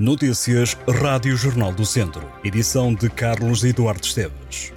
Notícias Rádio Jornal do Centro. Edição de Carlos Eduardo Esteves.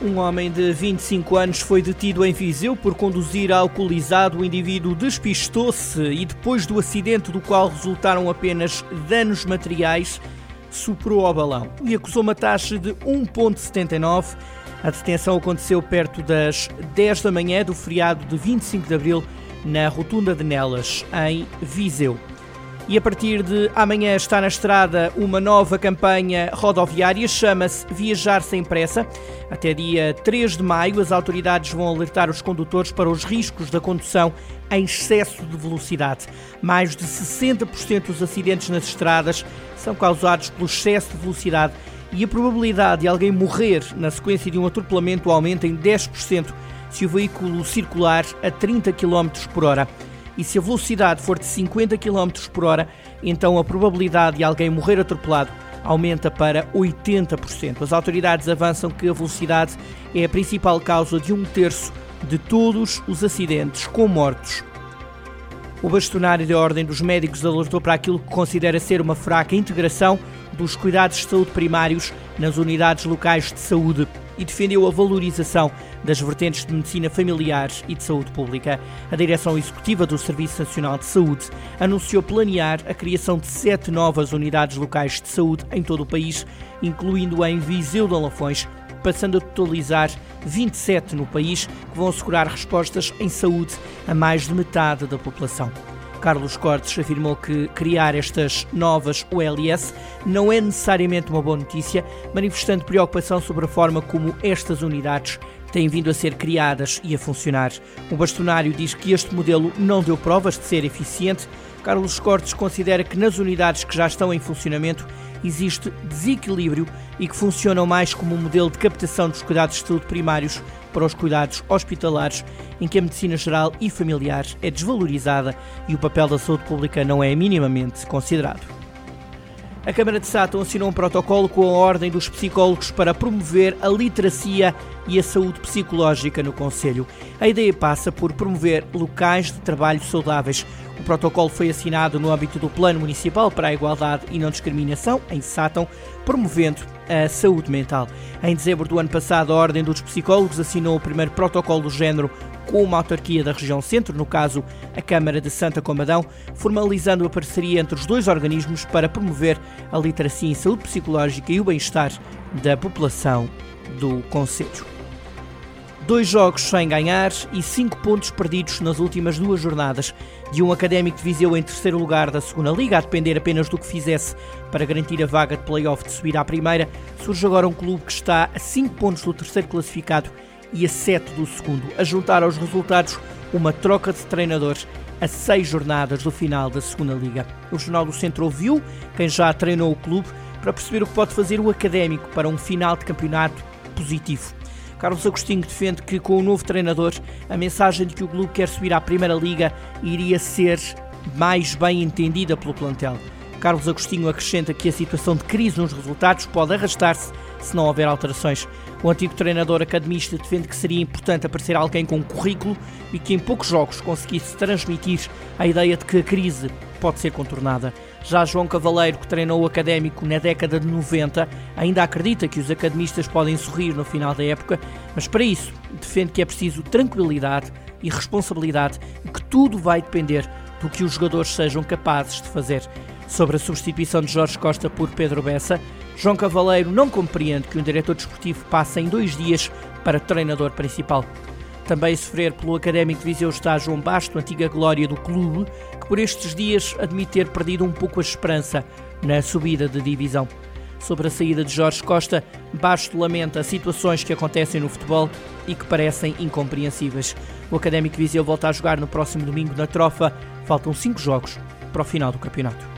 Um homem de 25 anos foi detido em Viseu por conduzir alcoolizado. O indivíduo despistou-se e, depois do acidente do qual resultaram apenas danos materiais, superou ao balão e acusou uma taxa de 1,79. A detenção aconteceu perto das 10 da manhã do feriado de 25 de abril na Rotunda de Nelas, em Viseu. E a partir de amanhã está na estrada uma nova campanha rodoviária, chama-se Viajar Sem Pressa. Até dia 3 de maio, as autoridades vão alertar os condutores para os riscos da condução em excesso de velocidade. Mais de 60% dos acidentes nas estradas são causados pelo excesso de velocidade e a probabilidade de alguém morrer na sequência de um atropelamento aumenta em 10% se o veículo circular a 30 km por hora. E se a velocidade for de 50 km por hora, então a probabilidade de alguém morrer atropelado aumenta para 80%. As autoridades avançam que a velocidade é a principal causa de um terço de todos os acidentes com mortos. O bastonário da Ordem dos Médicos alertou para aquilo que considera ser uma fraca integração dos cuidados de saúde primários nas unidades locais de saúde e defendeu a valorização das vertentes de medicina familiar e de saúde pública. A direção executiva do Serviço Nacional de Saúde anunciou planear a criação de sete novas unidades locais de saúde em todo o país, incluindo em Viseu de Alafões, passando a totalizar 27 no país, que vão assegurar respostas em saúde a mais de metade da população. Carlos Cortes afirmou que criar estas novas OLS não é necessariamente uma boa notícia, manifestando preocupação sobre a forma como estas unidades têm vindo a ser criadas e a funcionar. O bastonário diz que este modelo não deu provas de ser eficiente. Carlos Cortes considera que nas unidades que já estão em funcionamento existe desequilíbrio e que funcionam mais como um modelo de captação dos cuidados de saúde primários para os cuidados hospitalares, em que a medicina geral e familiar é desvalorizada e o papel da saúde pública não é minimamente considerado. A Câmara de Sátão assinou um protocolo com a Ordem dos Psicólogos para promover a literacia e a saúde psicológica no Conselho. A ideia passa por promover locais de trabalho saudáveis. O protocolo foi assinado no âmbito do Plano Municipal para a Igualdade e Não Discriminação, em Sátão, promovendo a saúde mental. Em dezembro do ano passado, a Ordem dos Psicólogos assinou o primeiro protocolo do género com uma autarquia da região centro, no caso a Câmara de Santa Comadão, formalizando a parceria entre os dois organismos para promover a literacia em saúde psicológica e o bem-estar da população do Conselho. Dois jogos sem ganhar e cinco pontos perdidos nas últimas duas jornadas. De um académico de Viseu em terceiro lugar da segunda Liga, a depender apenas do que fizesse para garantir a vaga de play-off de subir à primeira, surge agora um clube que está a cinco pontos do terceiro classificado e a 7 do segundo, a juntar aos resultados uma troca de treinadores a seis jornadas do final da segunda liga. O Jornal do Centro ouviu quem já treinou o clube para perceber o que pode fazer o académico para um final de campeonato positivo. Carlos Agostinho defende que com o novo treinador a mensagem de que o clube quer subir à primeira liga iria ser mais bem entendida pelo plantel. Carlos Agostinho acrescenta que a situação de crise nos resultados pode arrastar-se se não houver alterações. O antigo treinador academista defende que seria importante aparecer alguém com currículo e que em poucos jogos conseguisse transmitir a ideia de que a crise pode ser contornada. Já João Cavaleiro, que treinou o académico na década de 90, ainda acredita que os academistas podem sorrir no final da época, mas para isso defende que é preciso tranquilidade e responsabilidade e que tudo vai depender do que os jogadores sejam capazes de fazer. Sobre a substituição de Jorge Costa por Pedro Bessa, João Cavaleiro não compreende que um diretor desportivo passe em dois dias para treinador principal. Também sofrer pelo Académico de Viseu está João Basto, antiga glória do clube, que por estes dias admite ter perdido um pouco a esperança na subida de divisão. Sobre a saída de Jorge Costa, Basto lamenta situações que acontecem no futebol e que parecem incompreensíveis. O Académico de Viseu volta a jogar no próximo domingo na Trofa. Faltam cinco jogos para o final do campeonato.